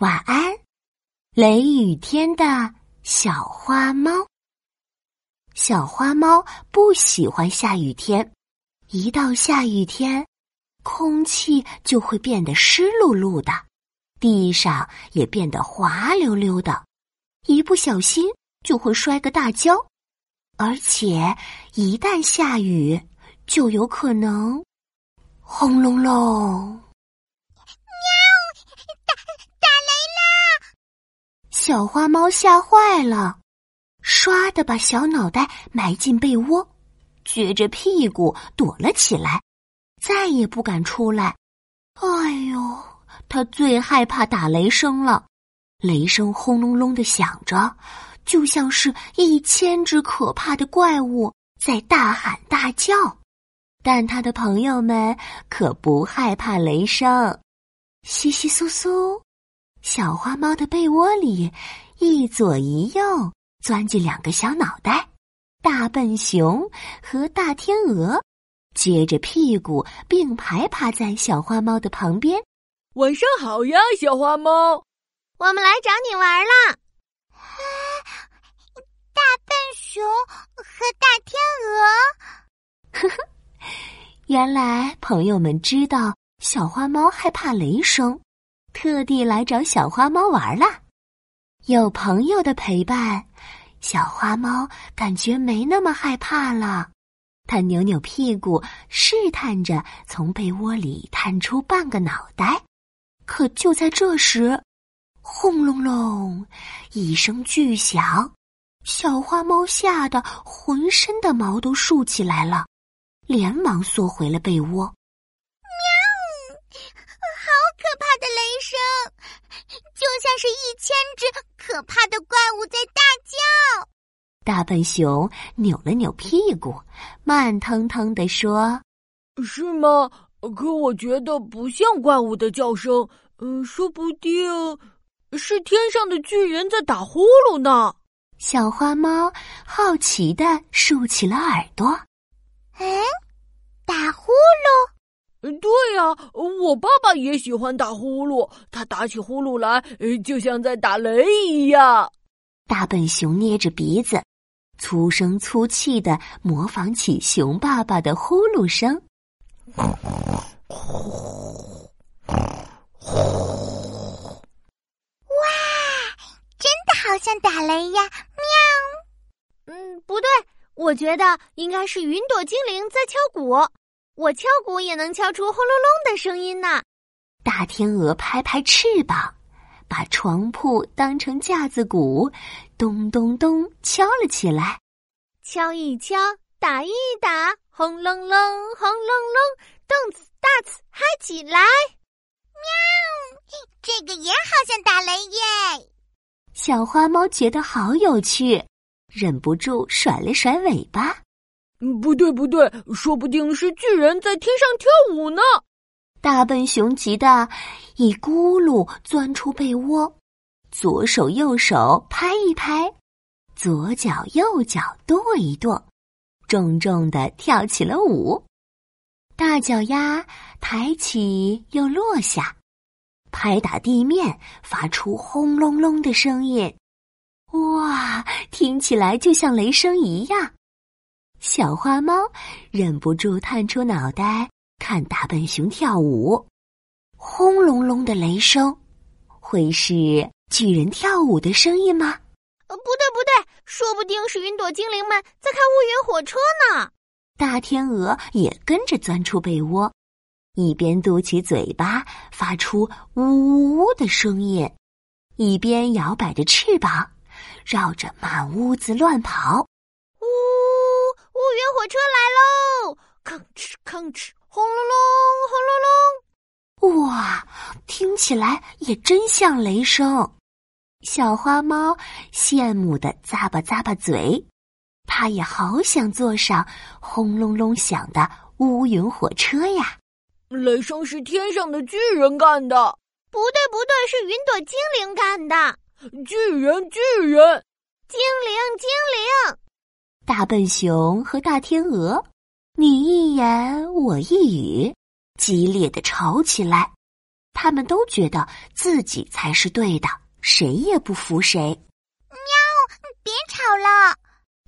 晚安，雷雨天的小花猫。小花猫不喜欢下雨天，一到下雨天，空气就会变得湿漉漉的，地上也变得滑溜溜的，一不小心就会摔个大跤，而且一旦下雨，就有可能轰隆隆。小花猫吓坏了，唰的把小脑袋埋进被窝，撅着屁股躲了起来，再也不敢出来。哎呦，它最害怕打雷声了，雷声轰隆隆的响着，就像是一千只可怕的怪物在大喊大叫。但他的朋友们可不害怕雷声，稀稀疏疏。小花猫的被窝里，一左一右钻进两个小脑袋，大笨熊和大天鹅，撅着屁股并排趴在小花猫的旁边。晚上好呀，小花猫，我们来找你玩了。大笨熊和大天鹅，呵呵，原来朋友们知道小花猫害怕雷声。特地来找小花猫玩了，有朋友的陪伴，小花猫感觉没那么害怕了。它扭扭屁股，试探着从被窝里探出半个脑袋。可就在这时，轰隆隆一声巨响，小花猫吓得浑身的毛都竖起来了，连忙缩回了被窝。就像是一千只可怕的怪物在大叫。大笨熊扭了扭屁股，慢腾腾地说：“是吗？可我觉得不像怪物的叫声。嗯，说不定是天上的巨人在打呼噜呢。”小花猫好奇的竖起了耳朵。“嗯，打呼噜。”对呀，我爸爸也喜欢打呼噜。他打起呼噜来，就像在打雷一样。大笨熊捏着鼻子，粗声粗气的模仿起熊爸爸的呼噜声。哇，真的好像打雷呀！喵。嗯，不对，我觉得应该是云朵精灵在敲鼓。我敲鼓也能敲出轰隆隆的声音呢。大天鹅拍拍翅膀，把床铺当成架子鼓，咚咚咚敲了起来。敲一敲，打一打，轰隆隆，轰隆隆，动次大次嗨起来。喵，这个也好像打雷耶。小花猫觉得好有趣，忍不住甩了甩尾巴。不对，不对，说不定是巨人在天上跳舞呢！大笨熊急得一咕噜钻出被窝，左手右手拍一拍，左脚右脚跺一跺，重重的跳起了舞。大脚丫抬起又落下，拍打地面，发出轰隆隆的声音。哇，听起来就像雷声一样。小花猫忍不住探出脑袋看大笨熊跳舞，轰隆隆的雷声，会是巨人跳舞的声音吗？呃，不对不对，说不定是云朵精灵们在开乌云火车呢。大天鹅也跟着钻出被窝，一边嘟起嘴巴发出呜呜呜的声音，一边摇摆着翅膀，绕着满屋子乱跑。乌云火车来喽！吭哧吭哧，轰隆隆，轰隆隆！哇，听起来也真像雷声。小花猫羡慕的咂巴咂巴嘴，它也好想坐上轰隆隆响的乌云火车呀。雷声是天上的巨人干的？不对，不对，是云朵精灵干的。巨人，巨人，精灵，精灵。大笨熊和大天鹅，你一言我一语，激烈的吵起来。他们都觉得自己才是对的，谁也不服谁。喵！别吵了。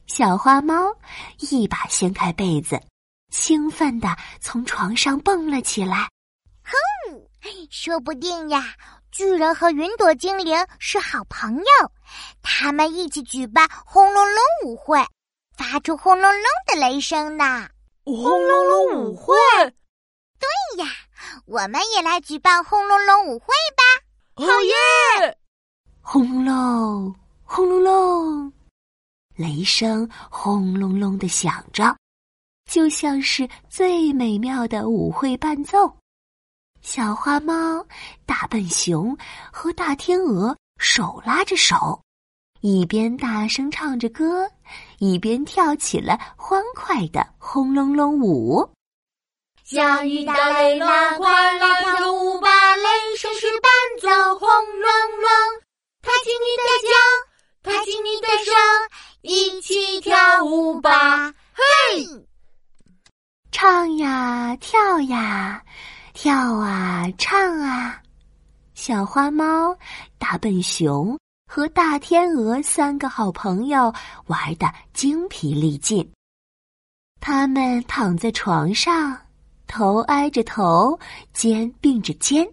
小花猫一把掀开被子，兴奋地从床上蹦了起来。哼，说不定呀，巨人和云朵精灵是好朋友，他们一起举办轰隆隆舞会，发出轰隆隆的雷声呢。轰隆隆舞会？对呀，我们也来举办轰隆隆舞会吧！好耶！轰隆轰隆隆，雷声轰隆隆的响着，就像是最美妙的舞会伴奏。小花猫、大笨熊和大天鹅手拉着手，一边大声唱着歌，一边跳起了欢快的轰隆隆舞。下雨打雷啦，快来跳舞吧！雷声是伴奏，轰隆隆。抬起你的脚，抬起你的手，一起跳舞吧！嘿，唱呀，跳呀。跳啊，唱啊！小花猫、大笨熊和大天鹅三个好朋友玩的精疲力尽。他们躺在床上，头挨着头，肩并着肩，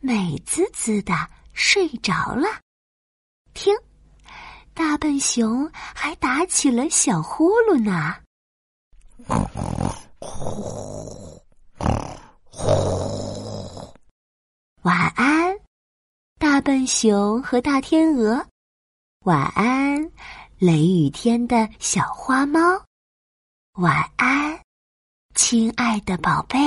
美滋滋的睡着了。听，大笨熊还打起了小呼噜呢。晚安，笨熊和大天鹅。晚安，雷雨天的小花猫。晚安，亲爱的宝贝。